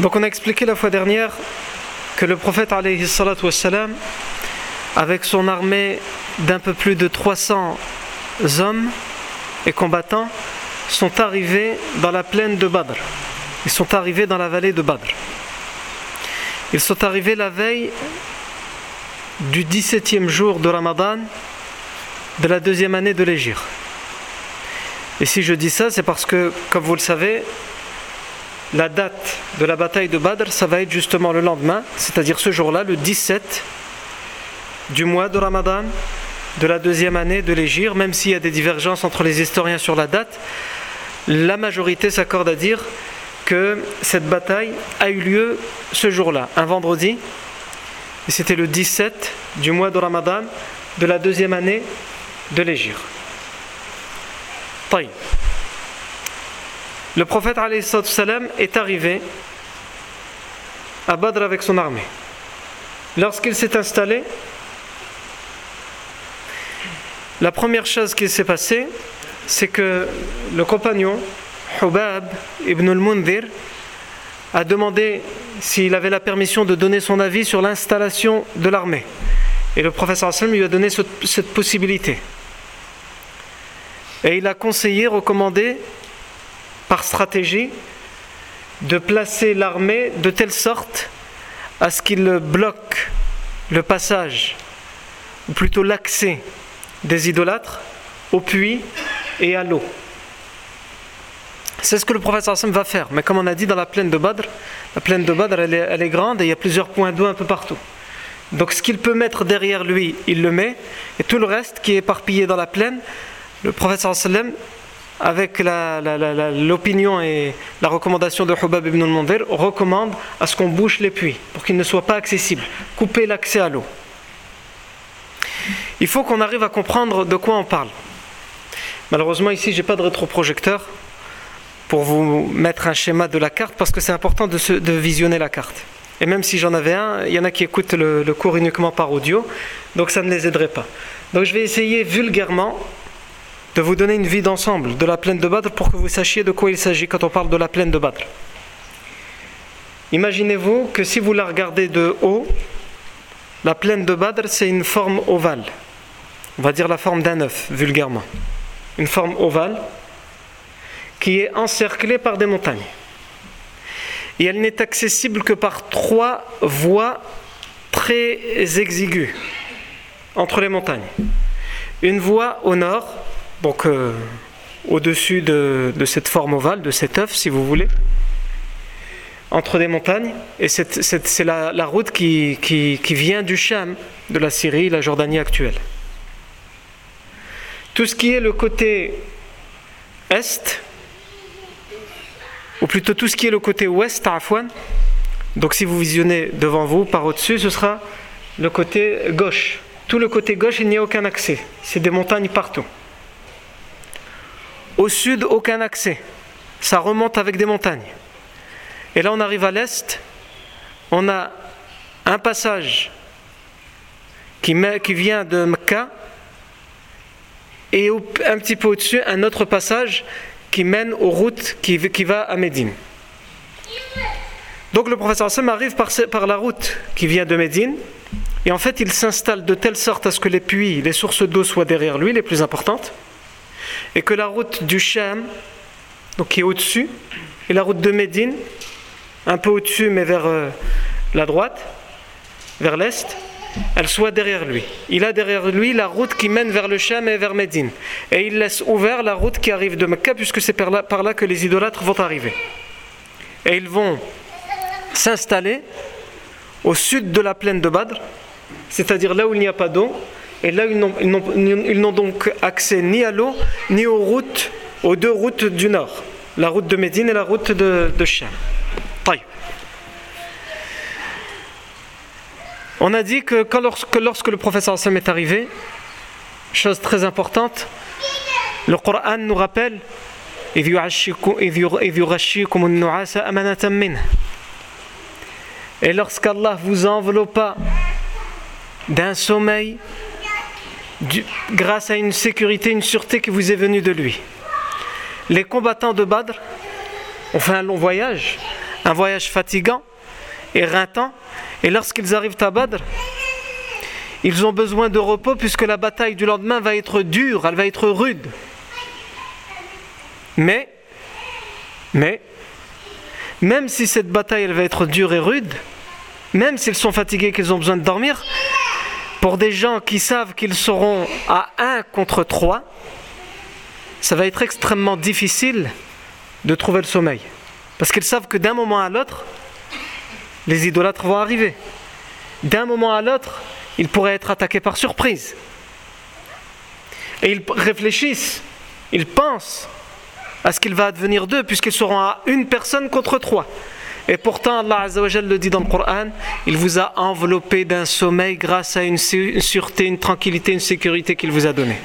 Donc on a expliqué la fois dernière que le prophète wassalam, avec son armée d'un peu plus de 300 hommes et combattants, sont arrivés dans la plaine de Badr. Ils sont arrivés dans la vallée de Badr. Ils sont arrivés la veille du 17e jour de Ramadan de la deuxième année de l'Égypte. Et si je dis ça, c'est parce que, comme vous le savez, la date de la bataille de Badr, ça va être justement le lendemain, c'est-à-dire ce jour-là, le 17 du mois de Ramadan de la deuxième année de l'Égypte, même s'il y a des divergences entre les historiens sur la date, la majorité s'accorde à dire que cette bataille a eu lieu ce jour-là, un vendredi, et c'était le 17 du mois de Ramadan de la deuxième année de l'Égypte. Le prophète salam est arrivé à Badr avec son armée. Lorsqu'il s'est installé, la première chose qui s'est passée, c'est que le compagnon Hubab ibn al-Mundhir a demandé s'il avait la permission de donner son avis sur l'installation de l'armée. Et le professeur Hassan lui a donné cette possibilité. Et il a conseillé, recommandé par stratégie de placer l'armée de telle sorte à ce qu'il bloque le passage, ou plutôt l'accès des idolâtres au puits et à l'eau. C'est ce que le prophète Hassan va faire. Mais comme on a dit dans la plaine de Badr, la plaine de Badr elle est, grande et il y a plusieurs points d'eau un peu partout. Donc ce qu'il peut mettre derrière lui, il le met. Et tout le reste qui est éparpillé dans la plaine, le prophète sallam avec l'opinion et la recommandation de Hubab ibn al-Mundir, recommande à ce qu'on bouche les puits pour qu'ils ne soient pas accessibles, couper l'accès à l'eau. Il faut qu'on arrive à comprendre de quoi on parle. Malheureusement, ici, j'ai pas de rétroprojecteur pour vous mettre un schéma de la carte parce que c'est important de, visionner la carte. Et même si j'en avais un, il y en a qui écoutent le cours uniquement par audio, donc ça ne les aiderait pas. Donc je vais essayer vulgairement de vous donner une vie d'ensemble de la plaine de Badr pour que vous sachiez de quoi il s'agit quand on parle de la plaine de Badr. Imaginez-vous que si vous la regardez de haut, la plaine de Badr c'est une forme ovale. On va dire la forme d'un œuf, vulgairement. Une forme ovale qui est encerclée par des montagnes. Et elle n'est accessible que par trois voies très exiguës entre les montagnes. Une voie au nord, donc euh, au-dessus de, cette forme ovale, de cet œuf, si vous voulez, entre des montagnes. Et c'est la, route qui, vient du Cham, de la Syrie, la Jordanie actuelle. Tout ce qui est le côté est, ou plutôt tout ce qui est le côté ouest, à Afouane, donc si vous visionnez devant vous, par au-dessus, ce sera le côté gauche. Tout le côté gauche, il n'y a aucun accès. C'est des montagnes partout. Au sud, aucun accès. Ça remonte avec des montagnes. Et là, on arrive à l'est. On a un passage qui, vient de Mecca et un petit peu au-dessus un autre passage qui mène aux routes qui, va à Médine. Donc le professeur Hassan arrive par, la route qui vient de Médine et en fait il s'installe de telle sorte à ce que les puits, les sources d'eau soient derrière lui, les plus importantes, et que la route du Sham, donc qui est au-dessus, et la route de Médine, un peu au-dessus mais vers euh, la droite, vers l'est, elle soit derrière lui. Il a derrière lui la route qui mène vers le Sham et vers Médine. Et il laisse ouvert la route qui arrive de Mecca, puisque c'est par là, par là que les idolâtres vont arriver. Et ils vont s'installer au sud de la plaine de Badr, c'est-à-dire là où il n'y a pas d'eau, et là ils n'ont donc accès ni à l'eau, ni aux routes, aux deux routes du nord, la route de Médine et la route de, de Sham. On a dit que, lorsque, le professeur Hassan est arrivé, chose très importante, le Coran nous rappelle et lorsqu'Allah vous enveloppa d'un sommeil grâce à une sécurité, une sûreté qui vous est venue de lui. Les combattants de Badr ont fait un long voyage, un voyage fatigant, éreintant, et lorsqu'ils arrivent à Badr, ils ont besoin de repos puisque la bataille du lendemain va être dure, elle va être rude. Mais, mais, même si cette bataille elle va être dure et rude, même s'ils sont fatigués, qu'ils ont besoin de dormir, pour des gens qui savent qu'ils seront à 1 contre 3, ça va être extrêmement difficile de trouver le sommeil. Parce qu'ils savent que d'un moment à l'autre, les idolâtres vont arriver. D'un moment à l'autre, ils pourraient être attaqués par surprise. Et ils réfléchissent, ils pensent à ce qu'il va advenir d'eux, puisqu'ils seront à une personne contre trois. Et pourtant, Allah Azzawajal le dit dans le Coran, il vous a enveloppé d'un sommeil grâce à une sûreté, une tranquillité, une sécurité qu'il vous a donnée.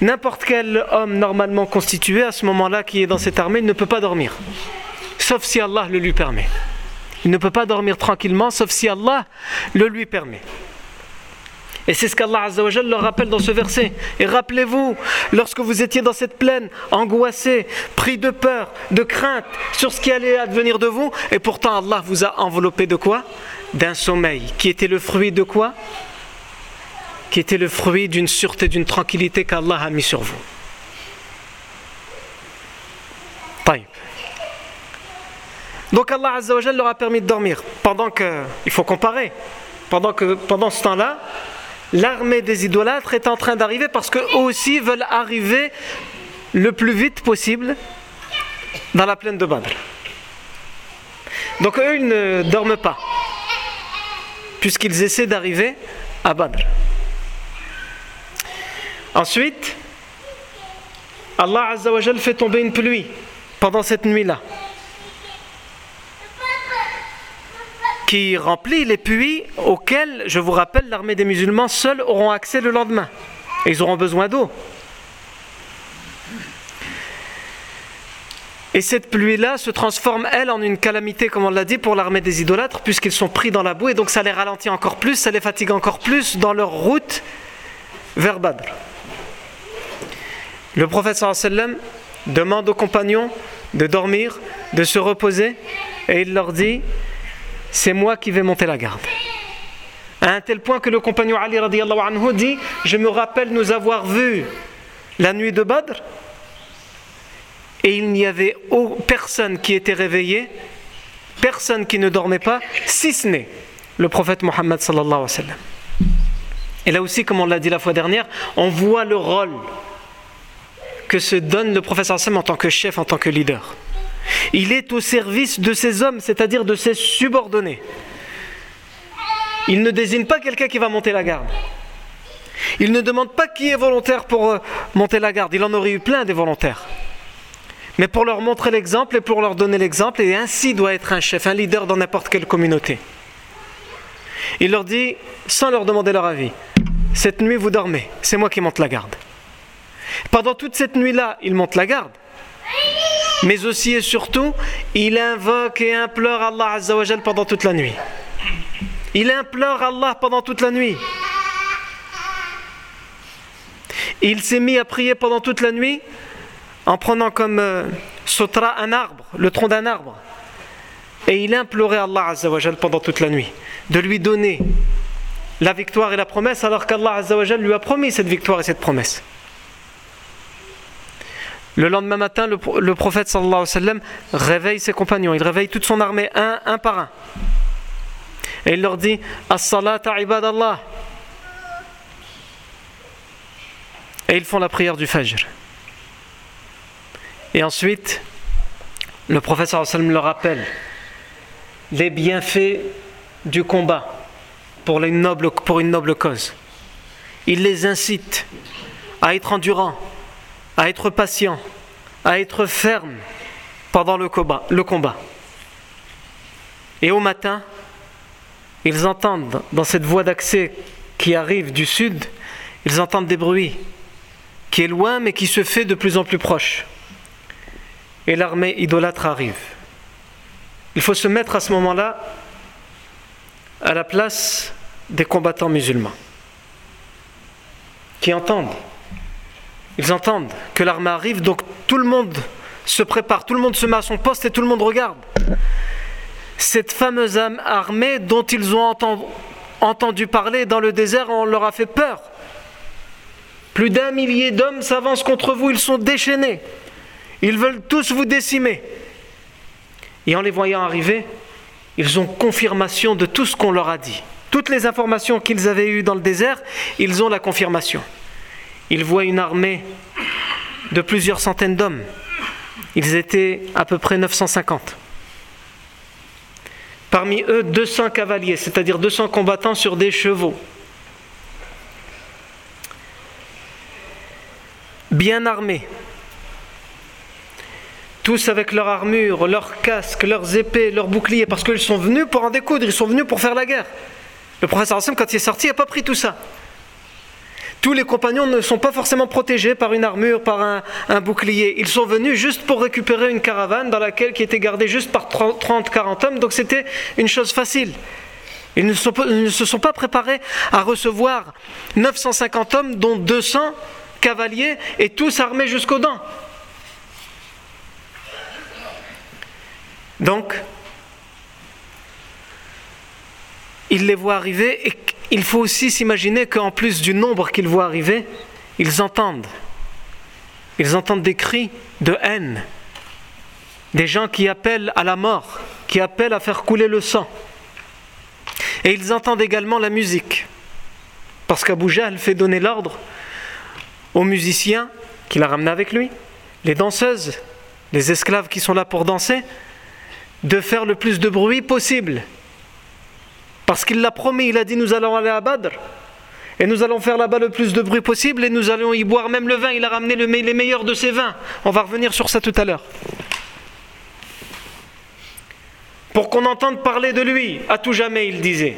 N'importe quel homme normalement constitué à ce moment-là qui est dans cette armée ne peut pas dormir, sauf si Allah le lui permet. Il ne peut pas dormir tranquillement sauf si Allah le lui permet. Et c'est ce qu'Allah Azzawajal leur rappelle dans ce verset. Et rappelez-vous, lorsque vous étiez dans cette plaine, angoissé, pris de peur, de crainte sur ce qui allait advenir de vous, et pourtant Allah vous a enveloppé de quoi? D'un sommeil, qui était le fruit de quoi? Qui était le fruit d'une sûreté, d'une tranquillité qu'Allah a mis sur vous. Donc Allah Azzawajal leur a permis de dormir. Pendant que, il faut comparer, pendant que pendant ce temps-là, l'armée des idolâtres est en train d'arriver parce qu'eux aussi veulent arriver le plus vite possible dans la plaine de Badr. Donc eux, ils ne dorment pas, puisqu'ils essaient d'arriver à Badr. Ensuite, Allah Azzawajal fait tomber une pluie pendant cette nuit-là. Qui remplit les puits auxquels, je vous rappelle, l'armée des musulmans seuls auront accès le lendemain. Et ils auront besoin d'eau. Et cette pluie-là se transforme, elle, en une calamité, comme on l'a dit, pour l'armée des idolâtres, puisqu'ils sont pris dans la boue, et donc ça les ralentit encore plus, ça les fatigue encore plus dans leur route vers Badr. Le prophète sallam demande aux compagnons de dormir, de se reposer, et il leur dit c'est moi qui vais monter la garde. À un tel point que le compagnon Ali anhu dit Je me rappelle nous avoir vus la nuit de Badr et il n'y avait personne qui était réveillé, personne qui ne dormait pas, si ce n'est le prophète Mohammed sallallahu alayhi wa Et là aussi, comme on l'a dit la fois dernière, on voit le rôle que se donne le prophète en tant que chef, en tant que leader. Il est au service de ses hommes, c'est-à-dire de ses subordonnés. Il ne désigne pas quelqu'un qui va monter la garde. Il ne demande pas qui est volontaire pour euh, monter la garde. Il en aurait eu plein des volontaires. Mais pour leur montrer l'exemple et pour leur donner l'exemple, et ainsi doit être un chef, un leader dans n'importe quelle communauté. Il leur dit, sans leur demander leur avis, cette nuit vous dormez, c'est moi qui monte la garde. Pendant toute cette nuit-là, il monte la garde mais aussi et surtout, il invoque et implore Allah Azzawajal pendant toute la nuit. Il implore Allah pendant toute la nuit. il s'est mis à prier pendant toute la nuit en prenant comme euh, sotra un arbre, le tronc d'un arbre. Et il implorait Allah Azzawajal pendant toute la nuit de lui donner la victoire et la promesse alors qu'Allah lui a promis cette victoire et cette promesse. Le lendemain matin, le, prophète sallallahu alayhi wa sallam réveille ses compagnons, il réveille toute son armée un, par un. Et il leur dit As-salata ibadallah. Et ils font la prière du Fajr. Et ensuite, le prophète sallallahu alayhi wa sallam leur rappelle les bienfaits du combat pour une noble cause. Il les incite à être endurants, à être patients, à être fermes pendant le combat. Le combat. Et au matin, ils entendent dans cette voie d'accès qui arrive du sud, ils entendent des bruits qui est loin mais qui se fait de plus en plus proche. Et l'armée idolâtre arrive. Il faut se mettre à ce moment-là à la place des combattants musulmans qui entendent. Ils entendent que l'armée arrive, donc tout le monde se prépare, tout le monde se met à son poste et tout le monde regarde. Cette fameuse armée dont ils ont entendu parler dans le désert, on leur a fait peur. Plus d'un millier d'hommes s'avancent contre vous, ils sont déchaînés. Ils veulent tous vous décimer. Et en les voyant arriver, ils ont confirmation de tout ce qu'on leur a dit. Toutes les informations qu'ils avaient eues dans le désert, ils ont la confirmation. Ils voient une armée de plusieurs centaines d'hommes. Ils étaient à peu près 950. Parmi eux, 200 cavaliers, c'est-à-dire 200 combattants sur des chevaux. Bien armés, tous avec leur armure, leurs casques, leurs épées, leurs boucliers, parce qu'ils sont venus pour en découdre, ils sont venus pour faire la guerre. Le professeur Hassan, quand il est sorti, n'a pas pris tout ça. Tous les compagnons ne sont pas forcément protégés par une armure, par un, bouclier. Ils sont venus juste pour récupérer une caravane dans laquelle qui était gardée juste par 30-40 hommes, donc c'était une chose facile. Ils ne, ils ne se sont pas préparés à recevoir 950 hommes, dont 200 cavaliers, et tous armés jusqu'aux dents. Donc, il les voit arriver et il faut aussi s'imaginer qu'en plus du nombre qu'ils voient arriver, ils entendent. Ils entendent des cris de haine, des gens qui appellent à la mort, qui appellent à faire couler le sang. Et ils entendent également la musique, parce qu'Abu Jahl fait donner l'ordre aux musiciens qu'il a ramenés avec lui, les danseuses, les esclaves qui sont là pour danser, de faire le plus de bruit possible. Parce qu'il l'a promis, il a dit nous allons aller à Badr. Et nous allons faire là-bas le plus de bruit possible et nous allons y boire même le vin. Il a ramené les meilleurs de ses vins. On va revenir sur ça tout à l'heure. Pour qu'on entende parler de lui, à tout jamais, il disait.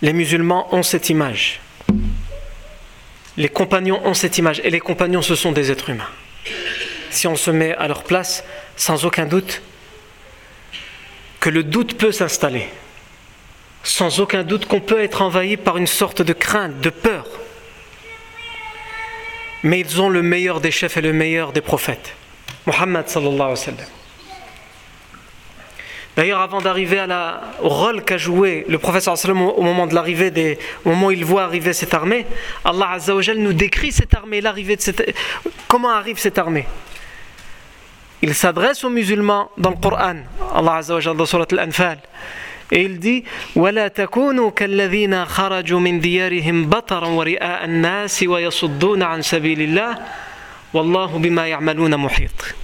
Les musulmans ont cette image. Les compagnons ont cette image. Et les compagnons, ce sont des êtres humains. Si on se met à leur place, sans aucun doute que le doute peut s'installer. Sans aucun doute qu'on peut être envahi par une sorte de crainte, de peur. Mais ils ont le meilleur des chefs et le meilleur des prophètes. Muhammad sallallahu alayhi wa sallam. D'ailleurs, avant d'arriver au rôle qu'a joué le prophète au moment de l'arrivée au moment où il voit arriver cette armée, Allah Azza nous décrit cette armée, l'arrivée de cette, comment arrive cette armée il s'adresse aux musulmans dans le Coran, Allah Azza wa dans Surat Al-Anfal. Et il dit ولا تكونوا كالذين خرجوا من ديارهم بطرا ورئاء الناس ويصدون عن سبيل الله والله بما يعملون محيط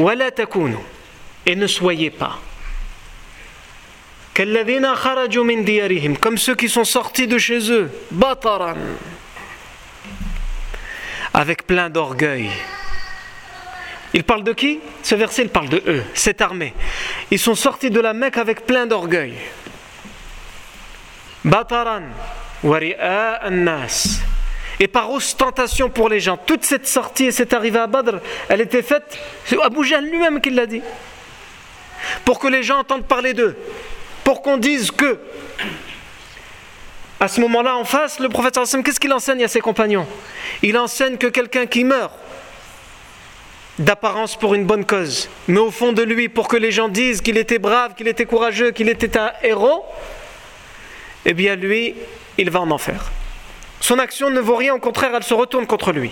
ولا تكونوا et ne soyez pas كالذين خرجوا من ديارهم comme ceux qui sont sortis de chez eux بطرا avec plein d'orgueil il parle de qui? Ce verset, il parle de eux, cette armée. Ils sont sortis de la Mecque avec plein d'orgueil. Bataran, nas. Et par ostentation pour les gens, toute cette sortie et cette arrivée à Badr, elle était faite, c'est Abu Jahl lui-même qui l'a dit. Pour que les gens entendent parler d'eux. Pour qu'on dise que À ce moment-là, en face, le prophète qu'est-ce qu'il enseigne à ses compagnons? Il enseigne que quelqu'un qui meurt, d'apparence pour une bonne cause, mais au fond de lui, pour que les gens disent qu'il était brave, qu'il était courageux, qu'il était un héros, eh bien lui, il va en enfer. Son action ne vaut rien, au contraire, elle se retourne contre lui.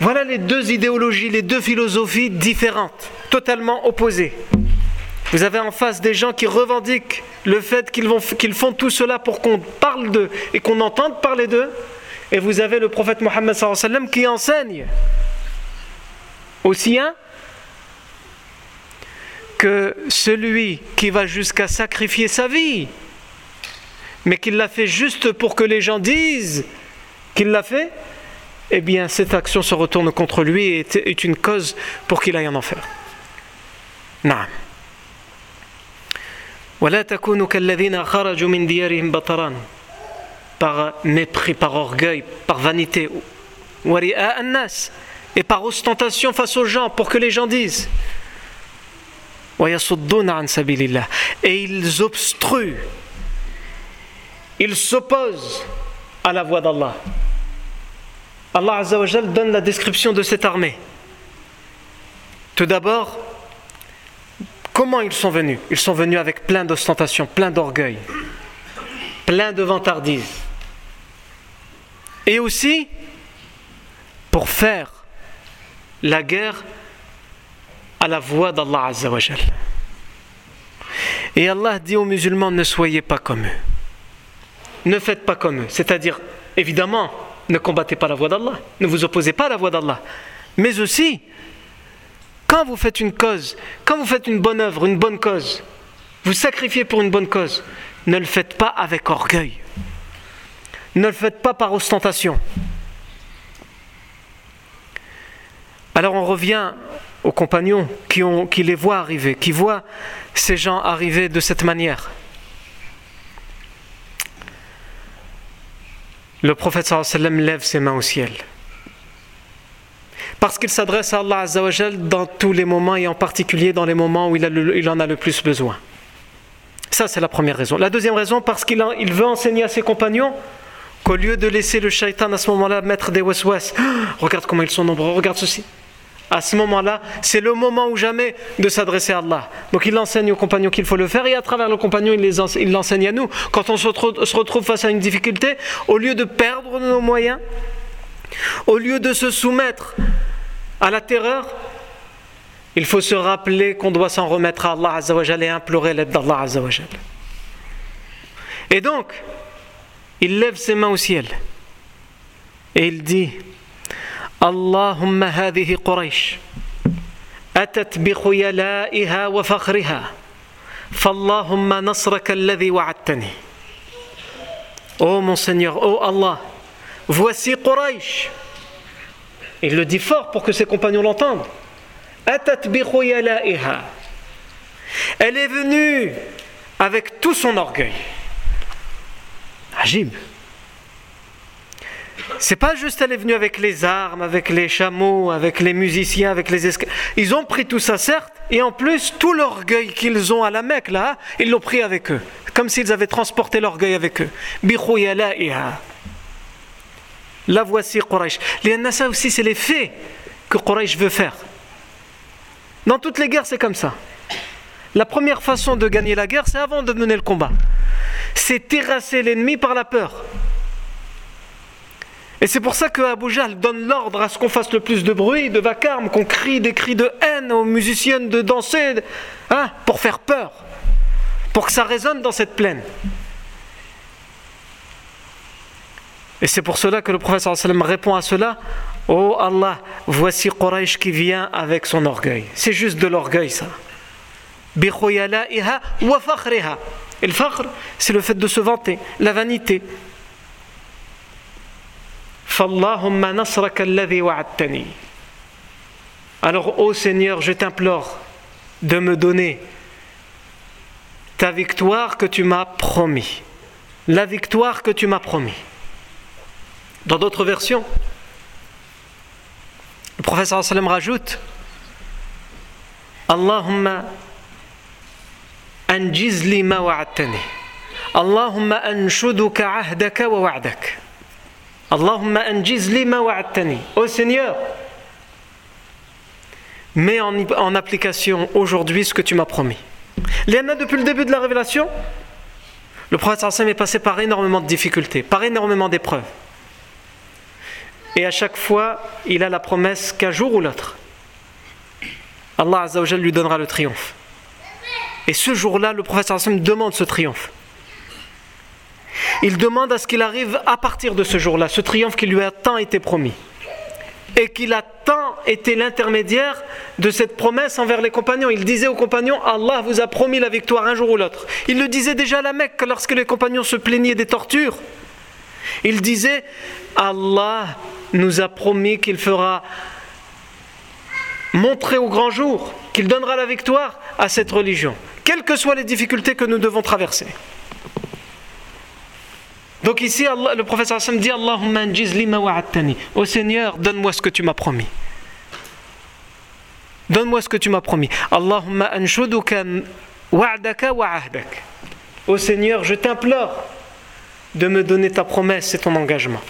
Voilà les deux idéologies, les deux philosophies différentes, totalement opposées. Vous avez en face des gens qui revendiquent le fait qu'ils font tout cela pour qu'on parle d'eux et qu'on entende parler d'eux. Et vous avez le prophète Mohammed qui enseigne aussi un que celui qui va jusqu'à sacrifier sa vie, mais qu'il l'a fait juste pour que les gens disent qu'il l'a fait, eh bien cette action se retourne contre lui et est une cause pour qu'il aille en enfer. Non. par mépris, par orgueil, par vanité et par ostentation face aux gens pour que les gens disent et ils obstruent. Ils s'opposent à la voix d'Allah. Allah donne la description de cette armée. Tout d'abord comment ils sont venus? Ils sont venus avec plein d'ostentation plein d'orgueil plein de vantardise. Et aussi pour faire la guerre à la voix d'Allah Azzawajal. Et Allah dit aux musulmans ne soyez pas comme eux. Ne faites pas comme eux. C'est-à-dire, évidemment, ne combattez pas la voix d'Allah. Ne vous opposez pas à la voix d'Allah. Mais aussi, quand vous faites une cause, quand vous faites une bonne œuvre, une bonne cause, vous sacrifiez pour une bonne cause, ne le faites pas avec orgueil. Ne le faites pas par ostentation. Alors on revient aux compagnons qui, les voient arriver, qui voient ces gens arriver de cette manière. Le prophète sallam lève ses mains au ciel. Parce qu'il s'adresse à Allah dans tous les moments et en particulier dans les moments où il, en a le plus besoin. Ça, c'est la première raison. La deuxième raison, parce qu'il il veut enseigner à ses compagnons qu'au lieu de laisser le shaitan à ce moment-là mettre des waswas, regarde comment ils sont nombreux, regarde ceci à ce moment-là, c'est le moment ou jamais de s'adresser à Allah. Donc il enseigne aux compagnons qu'il faut le faire et à travers le compagnon, il l'enseigne à nous. Quand on se retrouve face à une difficulté, au lieu de perdre nos moyens, au lieu de se soumettre à la terreur, il faut se rappeler qu'on doit s'en remettre à Allah Azzawajal et implorer l'aide d'Allah Azzawajal. Et donc, il lève ses mains au ciel et il dit اللهم هذه قريش أتت بخيلائها وفخرها فاللهم نصرك الذي وعدتني Oh mon Seigneur, oh Allah, voici Quraysh. Il le dit fort pour que ses compagnons l'entendent. Elle est venue avec tout son orgueil. Ajib. C'est pas juste elle est venue avec les armes, avec les chameaux, avec les musiciens, avec les esclaves. Ils ont pris tout ça, certes, et en plus, tout l'orgueil qu'ils ont à la Mecque, là, ils l'ont pris avec eux. Comme s'ils avaient transporté l'orgueil avec eux. La voici Quraysh. ça aussi, c'est les faits que Quraysh veut faire. Dans toutes les guerres, c'est comme ça. La première façon de gagner la guerre, c'est avant de mener le combat. C'est terrasser l'ennemi par la peur. Et c'est pour ça que Abu donne l'ordre à ce qu'on fasse le plus de bruit, de vacarme, qu'on crie des cris de haine aux musiciennes de danser, hein, pour faire peur, pour que ça résonne dans cette plaine. Et c'est pour cela que le sallam répond à cela Oh Allah, voici Quraysh qui vient avec son orgueil. C'est juste de l'orgueil, ça. Et le fakhr, c'est le fait de se vanter, la vanité, alors, ô Seigneur, je t'implore de me donner ta victoire que tu m'as promis. La victoire que tu m'as promis. Dans d'autres versions, le professeur rajoute Allahumma anjizli ma wa'attani. Allahumma anshuduka ahdaka wa wa'dak. Allahumma anjiz lima wa'adtani. Ô Seigneur, mets en, application aujourd'hui ce que tu m'as promis. Léana, depuis le début de la révélation, le prophète est passé par énormément de difficultés, par énormément d'épreuves. Et à chaque fois, il a la promesse qu'un jour ou l'autre, Allah Azzawajal lui donnera le triomphe. Et ce jour-là, le prophète demande ce triomphe. Il demande à ce qu'il arrive à partir de ce jour-là, ce triomphe qui lui a tant été promis. Et qu'il a tant été l'intermédiaire de cette promesse envers les compagnons. Il disait aux compagnons, Allah vous a promis la victoire un jour ou l'autre. Il le disait déjà à la Mecque lorsque les compagnons se plaignaient des tortures. Il disait, Allah nous a promis qu'il fera montrer au grand jour, qu'il donnera la victoire à cette religion, quelles que soient les difficultés que nous devons traverser. Donc ici, le professeur Hassan dit Allahumma lima wa'attani. Ô Seigneur, donne-moi ce que tu m'as promis. Donne-moi ce que tu m'as promis. Allahumma anshuduka wa'daka wa'ahdak. Ô Seigneur, je t'implore de me donner ta promesse et ton engagement.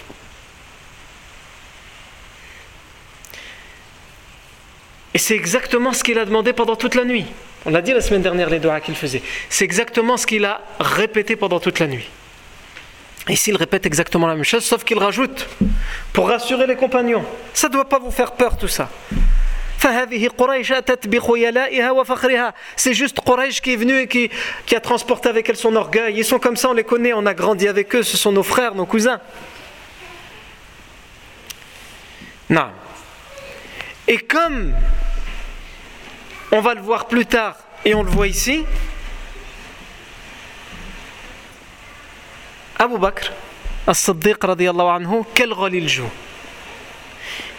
Et c'est exactement ce qu'il a demandé pendant toute la nuit. On l'a dit la semaine dernière, les doigts qu'il faisait. C'est exactement ce qu'il a répété pendant toute la nuit. Ici, il répète exactement la même chose, sauf qu'il rajoute, pour rassurer les compagnons, ça ne doit pas vous faire peur tout ça. C'est juste Quraysh qui est venu et qui, qui, a transporté avec elle son orgueil. Ils sont comme ça, on les connaît, on a grandi avec eux, ce sont nos frères, nos cousins. Non. Et comme on va le voir plus tard et on le voit ici, Abu Bakr, As-Siddiq anhu, quel rôle il joue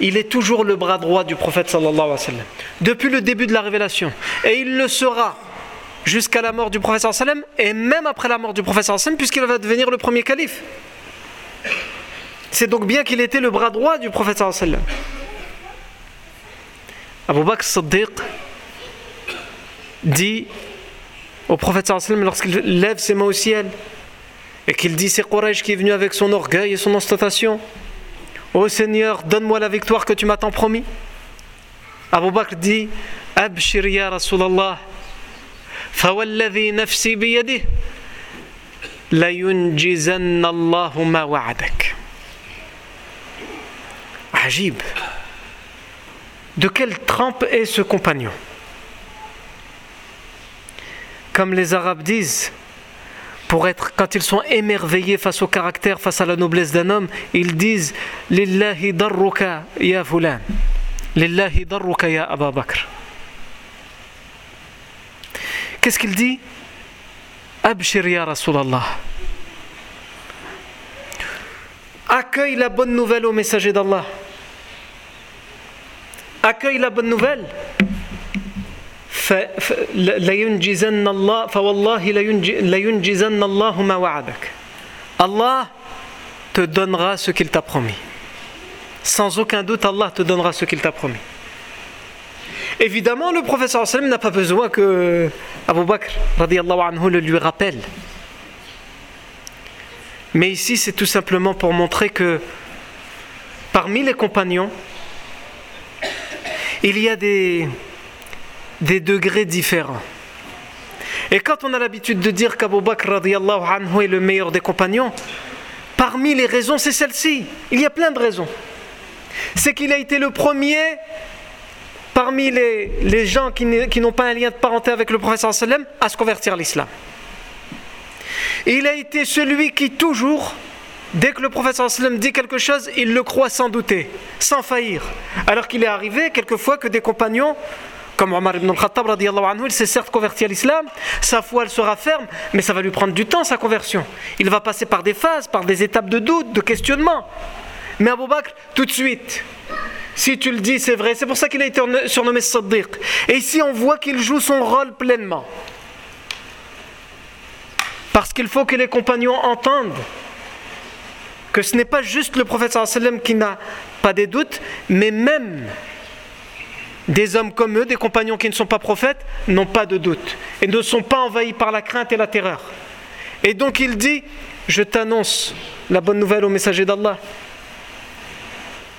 Il est toujours le bras droit du prophète sallallahu alayhi wa sallam, depuis le début de la révélation. Et il le sera jusqu'à la mort du prophète sallallahu alayhi wa sallam, et même après la mort du prophète sallallahu alayhi wa sallam, puisqu'il va devenir le premier calife. C'est donc bien qu'il était le bras droit du prophète sallallahu alayhi wa sallam. Abu Bakr Siddiq dit au prophète sallallahu alayhi wa sallam lorsqu'il lève ses mains au ciel, et qu'il dit c'est Quraysh qui est venu avec son orgueil et son ostentation. Ô Seigneur, donne-moi la victoire que tu m'as tant promis. Abu Bakr dit Abshir ya Rasulallah, fawalladhi nafsi biyadih, la Allahu ma. Ajib. De quelle trempe est ce compagnon? Comme les Arabes disent, pour être, quand ils sont émerveillés face au caractère, face à la noblesse d'un homme, ils disent Lillahi darruka ya fulan. Lillahi darruka ya Abu Bakr. Qu'est-ce qu'il dit? Abshir ya Rasulallah. Accueille la bonne nouvelle au messager d'Allah. Accueille la bonne nouvelle. Allah te donnera ce qu'il t'a promis. Sans aucun doute, Allah te donnera ce qu'il t'a promis. Évidemment, le professeur n'a pas besoin que Abu Bakr anhu, le lui rappelle. Mais ici, c'est tout simplement pour montrer que parmi les compagnons, il y a des, des degrés différents. Et quand on a l'habitude de dire qu'Abu Bakr anhu est le meilleur des compagnons, parmi les raisons, c'est celle-ci. Il y a plein de raisons. C'est qu'il a été le premier parmi les, les gens qui, n'ont pas un lien de parenté avec le prophète sallam à se convertir à l'islam. Il a été celui qui toujours, dès que le prophète sallam dit quelque chose, il le croit sans douter, sans faillir. Alors qu'il est arrivé quelquefois que des compagnons comme Omar ibn al-Khattab, il s'est certes converti à l'islam, sa foi elle sera ferme, mais ça va lui prendre du temps sa conversion. Il va passer par des phases, par des étapes de doute, de questionnement. Mais Abu Bakr, tout de suite, si tu le dis, c'est vrai. C'est pour ça qu'il a été surnommé Siddiq. Et ici, on voit qu'il joue son rôle pleinement. Parce qu'il faut que les compagnons entendent que ce n'est pas juste le prophète qui n'a pas des doutes, mais même des hommes comme eux, des compagnons qui ne sont pas prophètes, n'ont pas de doute et ne sont pas envahis par la crainte et la terreur. Et donc il dit, je t'annonce la bonne nouvelle au messager d'Allah.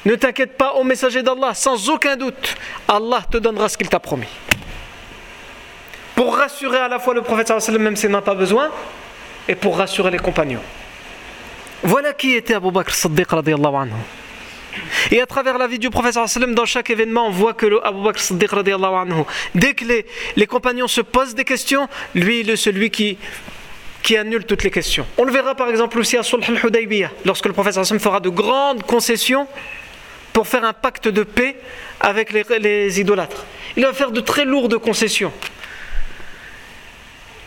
Ne t'inquiète pas au messager d'Allah, sans aucun doute, Allah te donnera ce qu'il t'a promis. Pour rassurer à la fois le prophète même s'il n'en a pas besoin, et pour rassurer les compagnons. Voilà qui était Abu Bakr Siddiq anhu. Et à travers la vie du prophète dans chaque événement, on voit que le Bakr Siddiq dès que les, compagnons se posent des questions, lui il est celui qui, annule toutes les questions. On le verra par exemple aussi à Sulh al-Hudaybiyah, lorsque le prophète fera de grandes concessions pour faire un pacte de paix avec les idolâtres. Il va faire de très lourdes concessions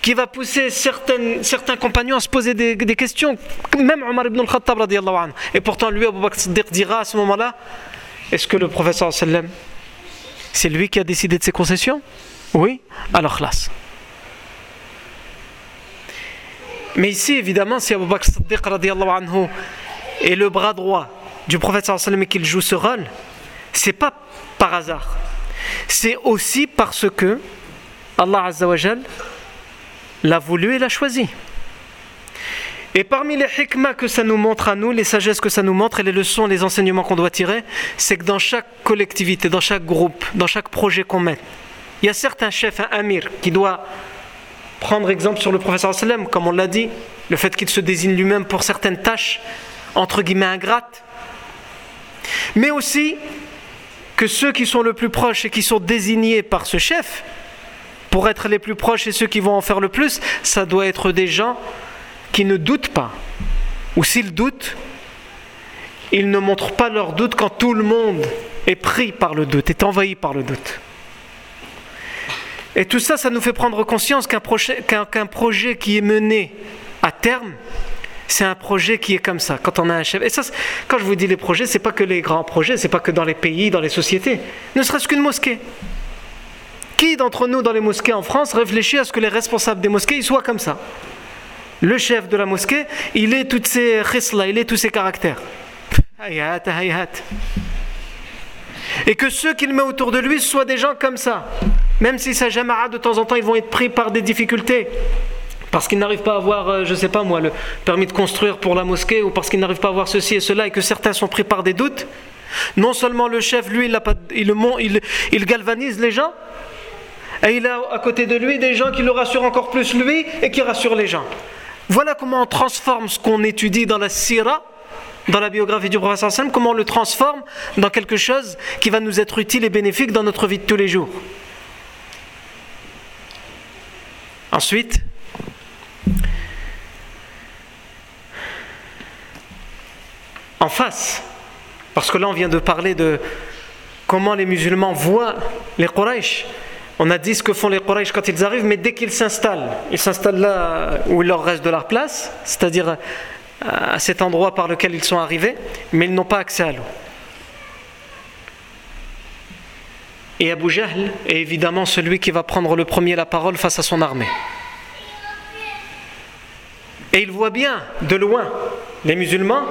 qui va pousser certains compagnons à se poser des, questions, même Omar ibn al-Khattab anhu. Et pourtant lui, Abu Bakr Siddiq dira à ce moment-là, est-ce que le professeur sallam, c'est lui qui a décidé de ces concessions? Oui Alors classe. Mais ici, évidemment, si Abu Bakr Siddiq anhu est le bras droit du prophète sallam et qu'il joue ce rôle, c'est pas par hasard. C'est aussi parce que Allah Azza wa l'a voulu et l'a choisi. Et parmi les hikmah que ça nous montre à nous, les sagesses que ça nous montre et les leçons, les enseignements qu'on doit tirer, c'est que dans chaque collectivité, dans chaque groupe, dans chaque projet qu'on met, il y a certains chefs, un amir, qui doit prendre exemple sur le professeur sallam, comme on l'a dit, le fait qu'il se désigne lui-même pour certaines tâches, entre guillemets ingrates, mais aussi que ceux qui sont le plus proches et qui sont désignés par ce chef, pour être les plus proches et ceux qui vont en faire le plus, ça doit être des gens qui ne doutent pas. Ou s'ils doutent, ils ne montrent pas leur doute quand tout le monde est pris par le doute, est envahi par le doute. Et tout ça, ça nous fait prendre conscience qu'un projet, projet qui est mené à terme, c'est un projet qui est comme ça. Quand on a un chef, et ça, quand je vous dis les projets, c'est pas que les grands projets, c'est pas que dans les pays, dans les sociétés, ne serait-ce qu'une mosquée. Qui d'entre nous dans les mosquées en France réfléchit à ce que les responsables des mosquées soient comme ça? Le chef de la mosquée, il est toutes ces khisla, il est tous ces caractères. Et que ceux qu'il met autour de lui soient des gens comme ça. Même si ça jama'a, de temps en temps, ils vont être pris par des difficultés. Parce qu'ils n'arrivent pas à avoir, euh, je ne sais pas moi, le permis de construire pour la mosquée, ou parce qu'ils n'arrivent pas à avoir ceci et cela, et que certains sont pris par des doutes. Non seulement le chef, lui, il, pas, il, il, il galvanise les gens, et il a à côté de lui des gens qui le rassurent encore plus lui et qui rassurent les gens. Voilà comment on transforme ce qu'on étudie dans la sira, dans la biographie du prophète comment on le transforme dans quelque chose qui va nous être utile et bénéfique dans notre vie de tous les jours. Ensuite, en face, parce que là on vient de parler de comment les musulmans voient les Quraysh, on a dit ce que font les Quraysh quand ils arrivent, mais dès qu'ils s'installent, ils s'installent là où il leur reste de leur place, c'est-à-dire euh, à cet endroit par lequel ils sont arrivés, mais ils n'ont pas accès à l'eau. Et Abu Jahl est évidemment celui qui va prendre le premier la parole face à son armée. Et il voit bien de loin les musulmans,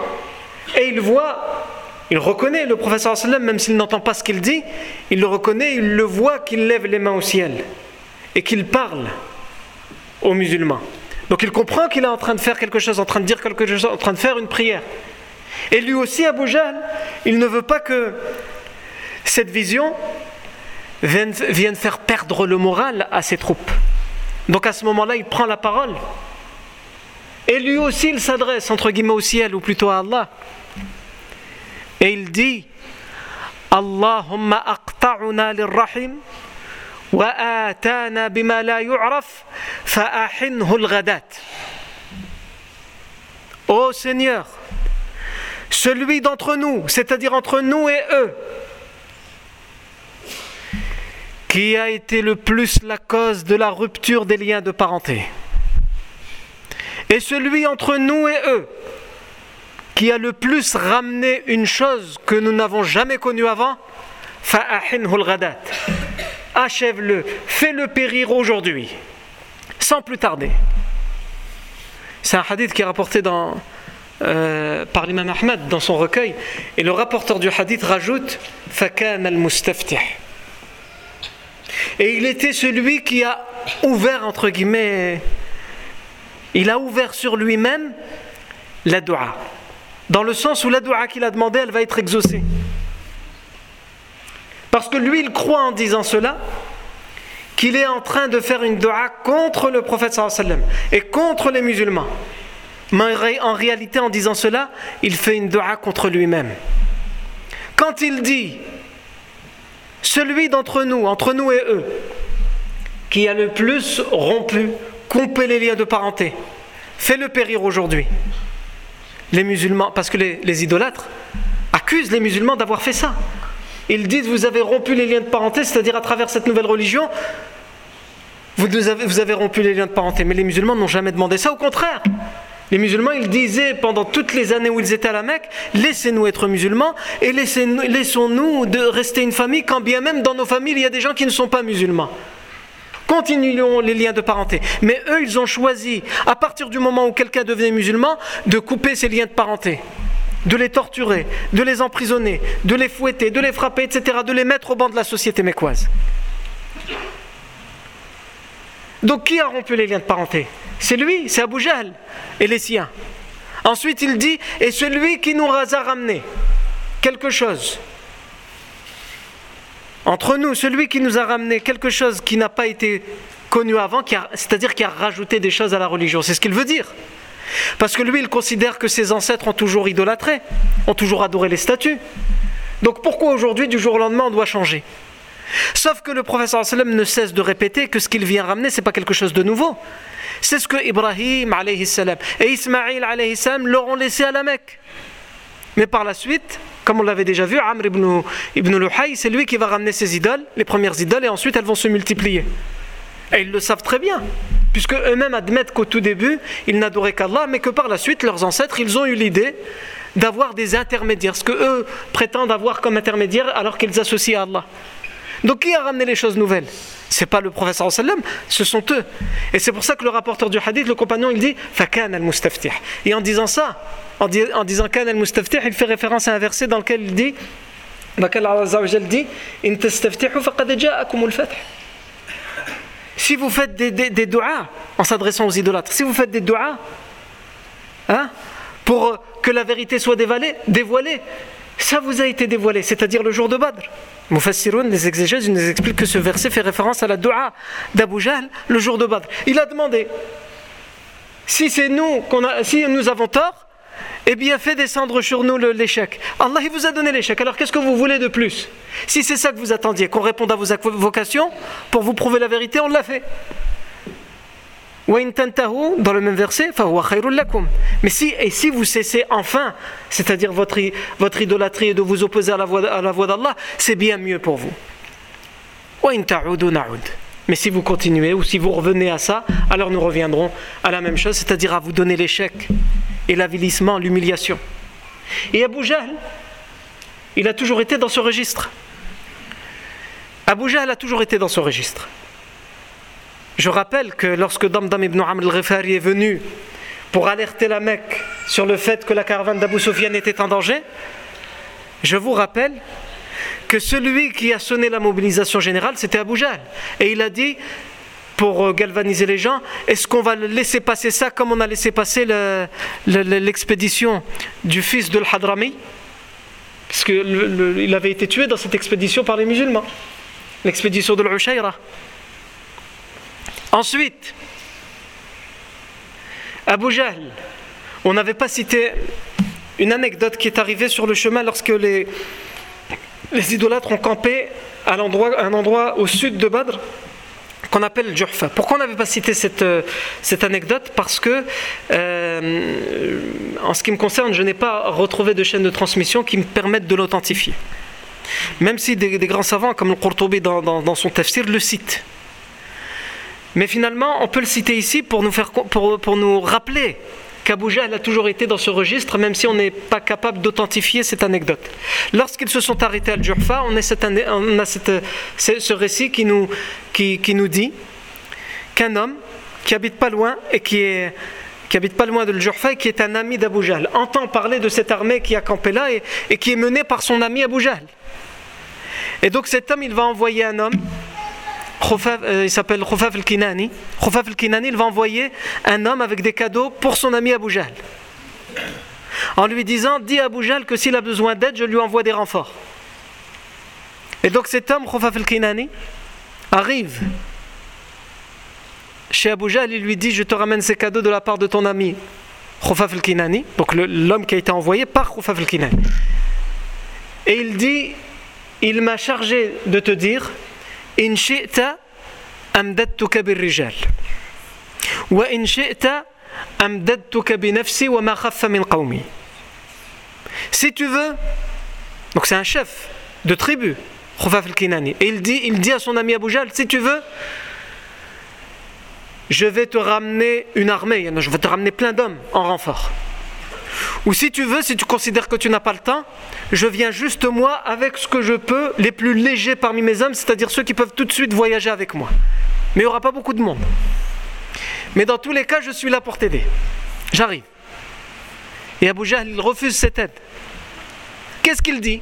et il voit il reconnaît le professeur même s'il n'entend pas ce qu'il dit, il le reconnaît, il le voit qu'il lève les mains au ciel et qu'il parle aux musulmans. Donc il comprend qu'il est en train de faire quelque chose, en train de dire quelque chose, en train de faire une prière. Et lui aussi, Abu Jahl, il ne veut pas que cette vision vienne, vienne faire perdre le moral à ses troupes. Donc à ce moment-là, il prend la parole. Et lui aussi, il s'adresse, entre guillemets, au ciel, ou plutôt à Allah. Et il dit Allahumma aqta'una lirrahim wa atana bima la yu'raf fa'ahinhu al-ghadat. Ô Seigneur, celui d'entre nous, c'est-à-dire entre nous et eux, qui a été le plus la cause de la rupture des liens de parenté. Et celui entre nous et eux, qui a le plus ramené une chose que nous n'avons jamais connue avant, achève-le, fais-le périr aujourd'hui, sans plus tarder. C'est un hadith qui est rapporté euh, par l'imam Ahmad dans son recueil, et le rapporteur du hadith rajoute Fakan al-Mustaftih. Et il était celui qui a ouvert, entre guillemets, il a ouvert sur lui-même la dua. Dans le sens où la dua qu'il a demandé, elle va être exaucée. Parce que lui, il croit en disant cela qu'il est en train de faire une dua contre le prophète sallam et contre les musulmans. Mais en réalité, en disant cela, il fait une dua contre lui-même. Quand il dit celui d'entre nous, entre nous et eux, qui a le plus rompu, coupé les liens de parenté, fait-le périr aujourd'hui. Les musulmans, parce que les, idolâtres accusent les musulmans d'avoir fait ça. Ils disent vous avez rompu les liens de parenté, c'est-à-dire à travers cette nouvelle religion, vous avez, rompu les liens de parenté. Mais les musulmans n'ont jamais demandé ça, au contraire. Les musulmans, ils disaient pendant toutes les années où ils étaient à la Mecque, laissez-nous être musulmans et laissons-nous rester une famille, quand bien même dans nos familles, il y a des gens qui ne sont pas musulmans. Continuons les liens de parenté. Mais eux, ils ont choisi, à partir du moment où quelqu'un devenait musulman, de couper ces liens de parenté de les torturer, de les emprisonner, de les fouetter, de les frapper, etc., de les mettre au banc de la société mécoise. Donc qui a rompu les liens de parenté? C'est lui, c'est Abu et les siens. Ensuite il dit, et celui qui nous a ramené quelque chose. Entre nous, celui qui nous a ramené quelque chose qui n'a pas été connu avant, c'est-à-dire qui a rajouté des choses à la religion. C'est ce qu'il veut dire. Parce que lui, il considère que ses ancêtres ont toujours idolâtré, ont toujours adoré les statues. Donc pourquoi aujourd'hui, du jour au lendemain, on doit changer? Sauf que le professeur ne cesse de répéter que ce qu'il vient ramener, ce n'est pas quelque chose de nouveau. C'est ce que Ibrahim salam, et Ismaïl salam leur ont laissé à la Mecque. Mais par la suite, comme on l'avait déjà vu, Amr ibn, ibn Luhay, c'est lui qui va ramener ses idoles, les premières idoles, et ensuite elles vont se multiplier. Et ils le savent très bien, puisque eux-mêmes admettent qu'au tout début, ils n'adoraient qu'Allah, mais que par la suite, leurs ancêtres, ils ont eu l'idée d'avoir des intermédiaires, ce que eux prétendent avoir comme intermédiaire alors qu'ils associent à Allah. Donc qui a ramené les choses nouvelles? C'est pas le professeur sallam, ce sont eux. Et c'est pour ça que le rapporteur du hadith, le compagnon, il dit Fakan al-mustaftih. Et en disant ça, en, disant Kan al-mustaftih, il fait référence à un verset dans lequel il dit dans lequel Allah dit. Si vous faites des, des, en s'adressant aux idolâtres, si vous faites des doigts hein, pour que la vérité soit dévoilée, dévoilée, ça vous a été dévoilé, c'est-à-dire le jour de Badr. Mufassiroun, les exégèses, ils nous expliquent que ce verset fait référence à la dua d'Abu Jahl le jour de Badr. Il a demandé si c'est nous qu'on a, si nous avons tort, eh bien fait descendre sur nous l'échec. Allah il vous a donné l'échec. Alors qu'est-ce que vous voulez de plus? Si c'est ça que vous attendiez, qu'on réponde à vos vocations pour vous prouver la vérité, on l'a fait. Dans le même verset, mais si, et si vous cessez enfin, c'est-à-dire votre, votre idolâtrie et de vous opposer à la voix, à la voix d'Allah, c'est bien mieux pour vous. Mais si vous continuez ou si vous revenez à ça, alors nous reviendrons à la même chose, c'est-à-dire à vous donner l'échec et l'avilissement, l'humiliation. Et Abu Jahl, il a toujours été dans ce registre. Abu Jahl a toujours été dans ce registre. Je rappelle que lorsque Damdam ibn Amr al-Ghifari est venu pour alerter la Mecque sur le fait que la caravane d'Abu Sufyan était en danger, je vous rappelle que celui qui a sonné la mobilisation générale, c'était Abu Jahl. Et il a dit, pour euh, galvaniser les gens, est-ce qu'on va laisser passer ça comme on a laissé passer l'expédition du fils de l'Hadrami? Parce qu'il avait été tué dans cette expédition par les musulmans. L'expédition de l'Ushayra. Ensuite, Abu Jahl, on n'avait pas cité une anecdote qui est arrivée sur le chemin lorsque les, idolâtres ont campé à, un endroit au sud de Badr qu'on appelle Jurfa. Pourquoi on n'avait pas cité cette, cette anecdote? Parce que, euh, en ce qui me concerne, je n'ai pas retrouvé de chaîne de transmission qui me permette de l'authentifier. Même si des, grands savants comme le Qurtubi dans, dans son tafsir le citent. Mais finalement, on peut le citer ici pour nous, rappeler qu'Abu Jahl a toujours été dans ce registre, même si on n'est pas capable d'authentifier cette anecdote. Lorsqu'ils se sont arrêtés à Al-Jurfa, on, a ce récit qui nous, dit qu'un homme qui habite pas loin et qui habite pas loin de Al-Jurfa et qui est un ami d'Abu Jahl, entend parler de cette armée qui a campé là et, et qui est menée par son ami Abu Jahl. Et donc cet homme, il va envoyer un homme il s'appelle Khufaf al-Kinani. Al-Kinani, il va envoyer un homme avec des cadeaux pour son ami Abu Jahl. En lui disant Dis à Abu que s'il a besoin d'aide, je lui envoie des renforts. Et donc cet homme, Khufaf al-Kinani, arrive chez Abu Jahl, il lui dit Je te ramène ces cadeaux de la part de ton ami Khufaf al-Kinani, donc l'homme qui a été envoyé par Khufaf al-Kinani. Et il dit Il m'a chargé de te dire Si tu veux, donc c'est un chef de tribu, Khufaf al-Kinani, et il dit, il dit à son ami Abu Si tu veux, je vais te ramener une armée, je vais te ramener plein d'hommes en renfort. Ou si tu veux, si tu considères que tu n'as pas le temps, je viens juste moi avec ce que je peux, les plus légers parmi mes hommes, c'est-à-dire ceux qui peuvent tout de suite voyager avec moi. Mais il n'y aura pas beaucoup de monde. Mais dans tous les cas, je suis là pour t'aider. J'arrive. Et Abu Jahl, refuse cette aide. Qu'est-ce qu'il dit?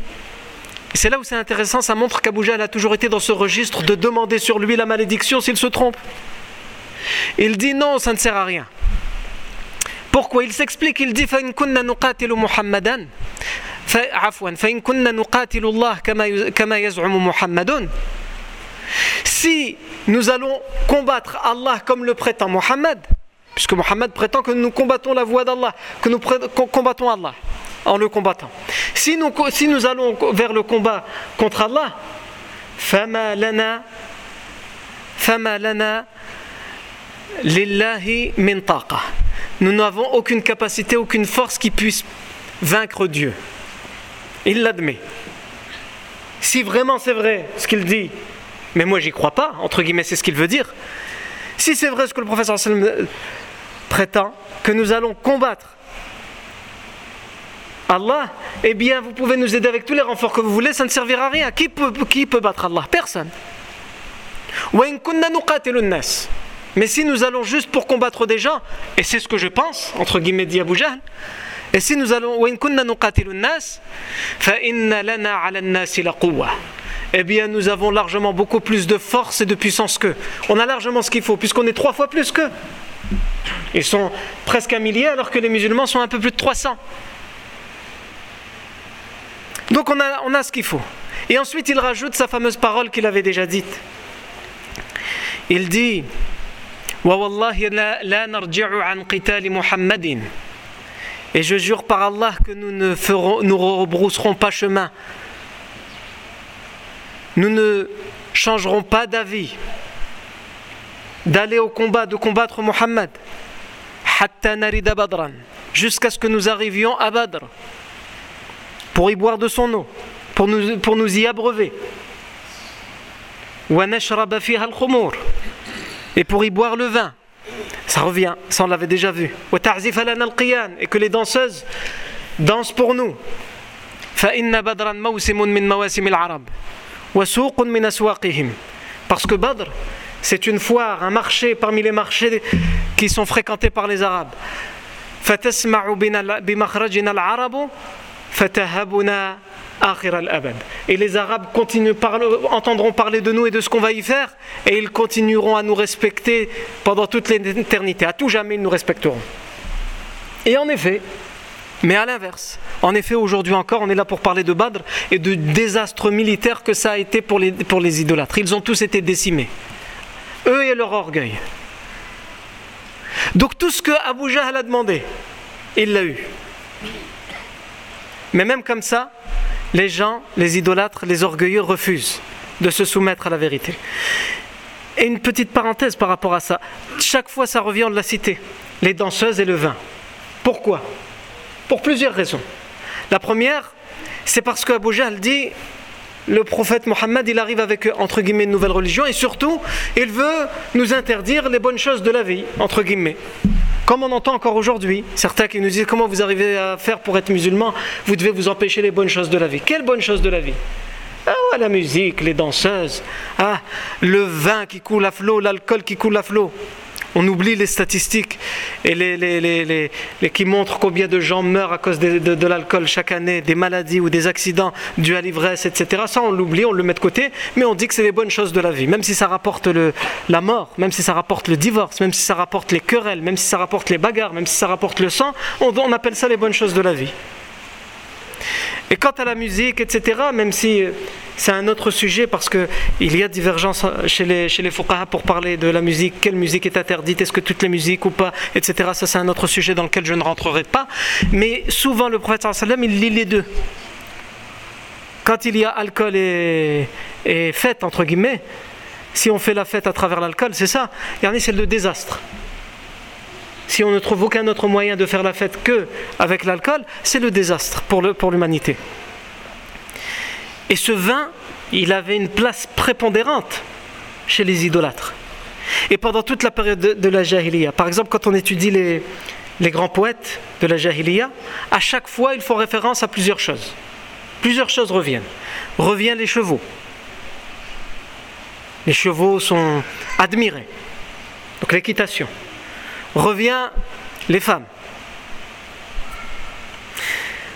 C'est là où c'est intéressant, ça montre qu'Abu Jahl a toujours été dans ce registre de demander sur lui la malédiction s'il se trompe. Il dit non, ça ne sert à rien. Pourquoi Il s'explique, il dit Si nous allons combattre Allah comme le prétend Muhammad, puisque Muhammad prétend que nous combattons la voie d'Allah, que nous combattons Allah en le combattant. Si nous, si nous allons vers le combat contre Allah, فما لنا فما لنا Lillahi min Nous n'avons aucune capacité, aucune force qui puisse vaincre Dieu. Il l'admet. Si vraiment c'est vrai ce qu'il dit, mais moi j'y crois pas, entre guillemets, c'est ce qu'il veut dire. Si c'est vrai ce que le professeur prétend, que nous allons combattre Allah, eh bien vous pouvez nous aider avec tous les renforts que vous voulez, ça ne servira à rien. Qui peut, qui peut battre Allah? Personne. Mais si nous allons juste pour combattre des gens, et c'est ce que je pense, entre guillemets dit Abu Jahl, et si nous allons, eh bien nous avons largement beaucoup plus de force et de puissance qu'eux. On a largement ce qu'il faut, puisqu'on est trois fois plus qu'eux. Ils sont presque un millier, alors que les musulmans sont un peu plus de 300. Donc on a, on a ce qu'il faut. Et ensuite il rajoute sa fameuse parole qu'il avait déjà dite. Il dit et je jure par Allah que nous ne ferons, nous rebrousserons pas chemin. Nous ne changerons pas d'avis d'aller au combat, de combattre Muhammad. Jusqu'à ce que nous arrivions à Badr. Pour y boire de son eau, pour nous, pour nous y abreuver et pour y boire le vin. Ça revient, ça on l'avait déjà vu. Et que les danseuses dansent pour nous. Parce que Badr, c'est une foire, un marché parmi les marchés qui sont fréquentés par les Arabes. Et les Arabes entendront parler de nous et de ce qu'on va y faire, et ils continueront à nous respecter pendant toute l'éternité. À tout jamais, ils nous respecteront. Et en effet, mais à l'inverse, en effet, aujourd'hui encore, on est là pour parler de Badr et de désastre militaire que ça a été pour les, pour les idolâtres. Ils ont tous été décimés. Eux et leur orgueil. Donc tout ce que Abu Jahl a demandé, il l'a eu. Mais même comme ça, les gens, les idolâtres, les orgueilleux refusent de se soumettre à la vérité. Et une petite parenthèse par rapport à ça. Chaque fois, ça revient, de la cité. Les danseuses et le vin. Pourquoi? Pour plusieurs raisons. La première, c'est parce que Abu dit le prophète Mohammed, il arrive avec, entre guillemets, une nouvelle religion et surtout, il veut nous interdire les bonnes choses de la vie, entre guillemets. Comme on entend encore aujourd'hui, certains qui nous disent comment vous arrivez à faire pour être musulman, vous devez vous empêcher les bonnes choses de la vie. Quelles bonnes choses de la vie? Ah, la musique, les danseuses, ah, le vin qui coule à flot, l'alcool qui coule à flot. On oublie les statistiques et les, qui montrent combien de gens meurent à cause de, l'alcool chaque année, des maladies ou des accidents dus à l'ivresse, etc. Ça, on l'oublie, on le met de côté, mais on dit que c'est les bonnes choses de la vie. Même si ça rapporte la mort, même si ça rapporte le divorce, même si ça rapporte les querelles, même si ça rapporte les bagarres, même si ça rapporte le sang, on appelle ça les bonnes choses de la vie. Et quant à la musique, etc., même si c'est un autre sujet parce qu'il y a divergence chez les, chez les pour parler de la musique, quelle musique est interdite, est-ce que toutes les musiques ou pas, etc. Ça, c'est un autre sujet dans lequel je ne rentrerai pas. Mais souvent, le prophète sallam, il lit les deux. Quand il y a alcool et, et fête, entre guillemets, si on fait la fête à travers l'alcool, c'est ça. C'est le désastre si on ne trouve aucun autre moyen de faire la fête que avec l'alcool, c'est le désastre pour l'humanité. Et ce vin, il avait une place prépondérante chez les idolâtres. Et pendant toute la période de, la Jahiliya, par exemple, quand on étudie les, grands poètes de la Jahiliya, à chaque fois, ils font référence à plusieurs choses. Plusieurs choses reviennent. Reviennent les chevaux. Les chevaux sont admirés. Donc l'équitation revient les femmes.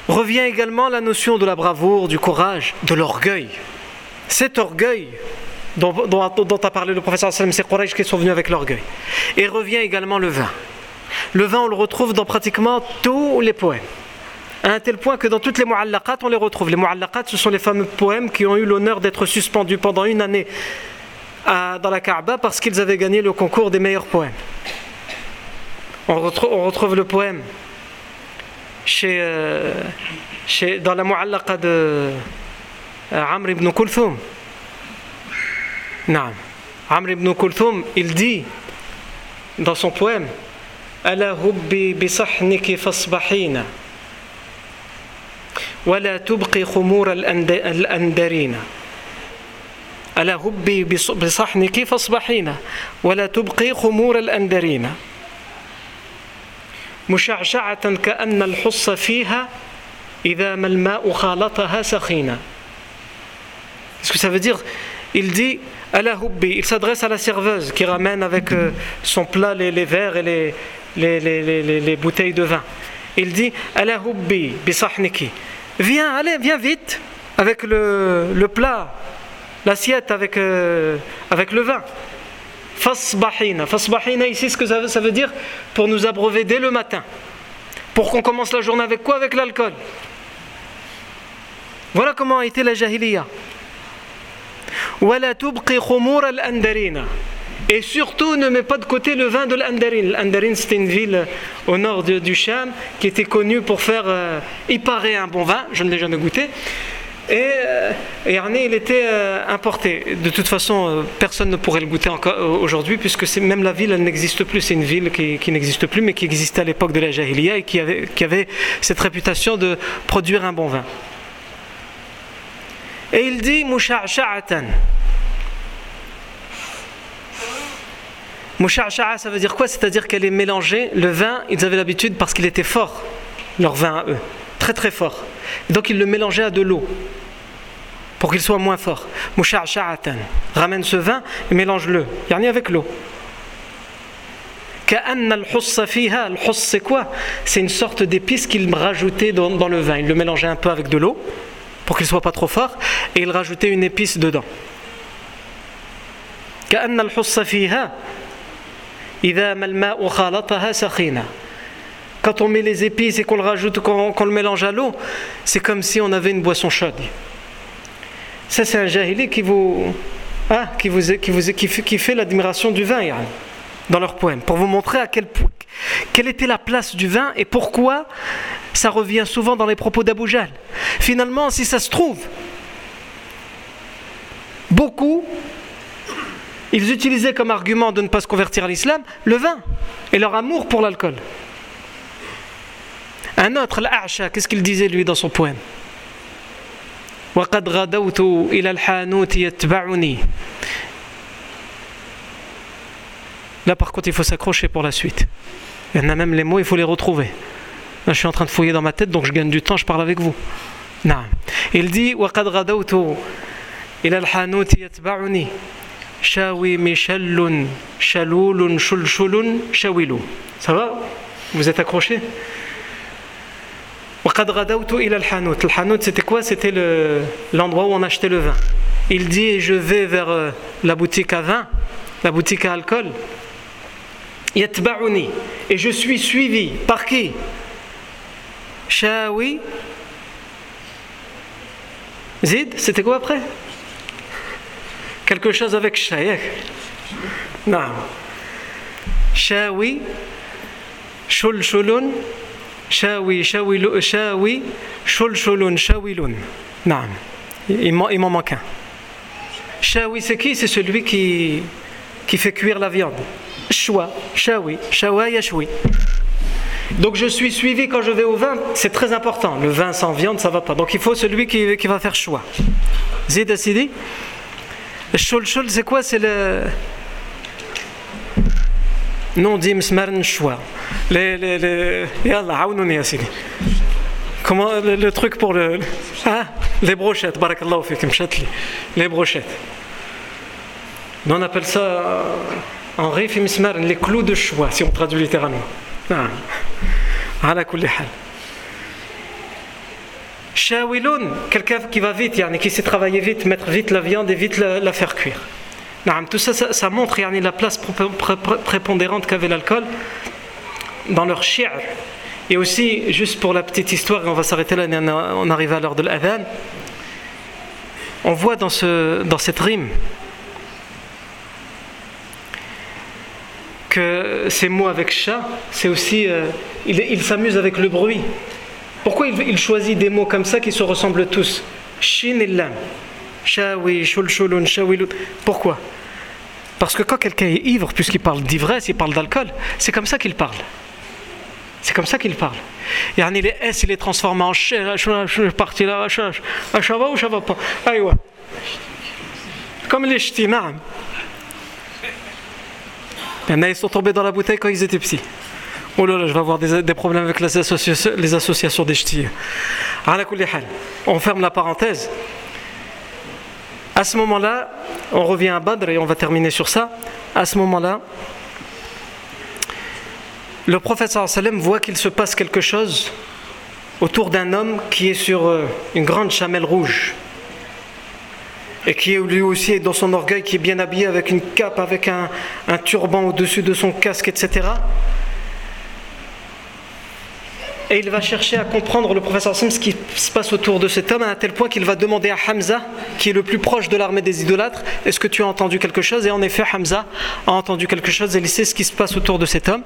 Revient également la notion de la bravoure, du courage, de l'orgueil. Cet orgueil dont, a parlé le professeur c'est Quraysh qui sont venus avec l'orgueil. Et revient également le vin. Le vin, on le retrouve dans pratiquement tous les poèmes. À un tel point que dans toutes les mu'allaqat, on les retrouve. Les mu'allaqat, ce sont les fameux poèmes qui ont eu l'honneur d'être suspendus pendant une année dans la Kaaba parce qu'ils avaient gagné le concours des meilleurs poèmes. On retrouve, le poème chez, euh, chez, dans la Mu'allaqa de euh, Amr ibn Kulthum. Non. Amr ibn Kulthum, il dit dans son poème ألا هبي بصحنك فاصبحين ولا تبقي خمور الأندرين ألا هبي بصحنك فاصبحين ولا تبقي خمور الأندرين مشعشعة كأن الحص فيها إذا ما الماء خالطها سخينا Qu'est-ce que ça veut dire Il dit Ala hubbi, il s'adresse à la serveuse qui ramène avec euh, son plat les, les verres et les, les, les, les, bouteilles de vin. Il dit Ala hubbi bisahniki. Viens, allez, viens vite avec le, le plat, l'assiette avec, euh, avec le vin. Fasbahina. Fasbahina, ici, ce que ça veut, dire Pour nous abreuver dès le matin. Pour qu'on commence la journée avec quoi? Avec l'alcool. Voilà comment a été la jahiliya. Et surtout, ne mets pas de côté le vin de l'Andarin. L'Andarin, c'était une ville au nord du Cham qui était connue pour faire, euh, il un bon vin. Je ne l'ai jamais goûté. Et, euh, il était euh, importé. De toute façon, euh, personne ne pourrait le goûter encore aujourd'hui, puisque même la ville, n'existe plus. C'est une ville qui, n'existe plus, mais qui existait à l'époque de la Jahiliya et qui avait, cette réputation de produire un bon vin. Et il dit Musha'sha'atan. Musha'sha'a, ça veut dire quoi? C'est-à-dire qu'elle est mélangée. Le vin, ils avaient l'habitude, parce qu'il était fort, leur vin à eux, très très fort. Donc ils le mélangeaient à de l'eau pour qu'il soit moins fort. Musha'sha'atan. Ramène ce vin et mélange-le. Yani avec l'eau. Le c'est quoi? C'est une sorte d'épice qu'il rajoutait dans, le vin. Il le mélangeait un peu avec de l'eau pour qu'il soit pas trop fort et il rajoutait une épice dedans. Quand on met les épices et qu'on le rajoute, qu'on le mélange à l'eau, c'est comme si on avait une boisson chaude. Ça, c'est un jahili qui vous, hein, qui vous, qui vous, qui fait, l'admiration du vin, dans leur poème, pour vous montrer à quel point, quelle était la place du vin et pourquoi ça revient souvent dans les propos d'Abu Finalement, si ça se trouve, beaucoup, ils utilisaient comme argument de ne pas se convertir à l'islam le vin et leur amour pour l'alcool. Un autre, l'A'sha, qu'est-ce qu'il disait lui dans son poème وقد غدوت إلى الحانوت يتبعني Là par contre il faut s'accrocher pour la suite. Il y en a même les mots, il faut les retrouver. Là je suis en train de fouiller dans ma tête donc je gagne du temps, je parle avec vous. Non. Il dit وقد غدوت إلى الحانوت يتبعني Shawi Michalun, Shalulun, Shulshulun, Shawilu. Ça va Vous êtes accrochés le hanout, c'était quoi? C'était l'endroit où on achetait le vin. Il dit Je vais vers euh, la boutique à vin, la boutique à alcool. Yatba'uni. Et je suis suivi. Par qui? Shawi. Zid, c'était quoi après? Quelque chose avec Shaykh. Non. Shawi. Shulshulun. Shawi, shawilu, shawi, shulshulun, shawilun. Non. Il m'en manque un. Shawi, c'est qui? C'est celui qui, qui fait cuire la viande. Shwa, shawi, shawa, yashwi. Donc je suis suivi quand je vais au vin, c'est très important. Le vin sans viande, ça va pas. Donc il faut celui qui, qui va faire choix. Zid Asidi shul, c'est quoi? C'est le. Non, dim smarn choix. Les. les, les... Yallah, Asidi. Comment le, truc pour le. Ah, les brochettes, barakallahu fikum, les brochettes. on appelle ça en rif les clous de choix, si on traduit littéralement. Ah. Shawilun, quelqu'un qui va vite, qui sait travailler vite, mettre vite la viande et vite la, faire cuire. Tout ça, ça, montre la place prépondérante qu'avait l'alcool dans leur shi'r. Et aussi, juste pour la petite histoire, on va s'arrêter là, on arrive à l'heure de l'adhan, on voit dans, ce, dans cette rime que ces mots avec chat, c'est aussi. Euh, il, s'amuse avec le bruit. Pourquoi il, choisit des mots comme ça qui se ressemblent tous? Shin et lam. Shawi, shulshulun, shawilut. Pourquoi Parce que quand quelqu'un est ivre, puisqu'il parle d'ivresse, il parle d'alcool, c'est comme ça qu'il parle. C'est comme ça qu'il parle. Et les S, il les transforme en ch, parti là, ça va ou ça va pas Comme les ch'tis, il y en a, ils sont tombés dans la bouteille quand ils étaient petits. Oh là là, je vais avoir des, problèmes avec les associations, les associations des ch'tis. On ferme la parenthèse. À ce moment-là, on revient à Badr et on va terminer sur ça. À ce moment-là, le prophète sallam voit qu'il se passe quelque chose autour d'un homme qui est sur euh, une grande chamelle rouge et qui est lui aussi dans son orgueil, qui est bien habillé avec une cape, avec un, turban au-dessus de son casque, etc. Et il va chercher à comprendre le professeur Sim ce qui se passe autour de cet homme à tel point qu'il va demander à Hamza, qui est le plus proche de l'armée des idolâtres, est-ce que tu as entendu quelque chose? Et en effet, Hamza a entendu quelque chose et il sait ce qui se passe autour de cet homme.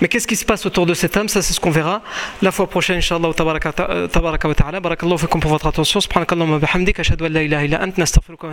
Mais qu'est-ce qui se passe autour de cet homme? Ça, c'est ce qu'on verra la fois prochaine, Inch'Allah. Tabaraka wa ta'ala. Barakallahu fikum pour votre attention. Subhanakallahu wa bihamdik. Ashhadu an illa ant. Nastaghfiruka.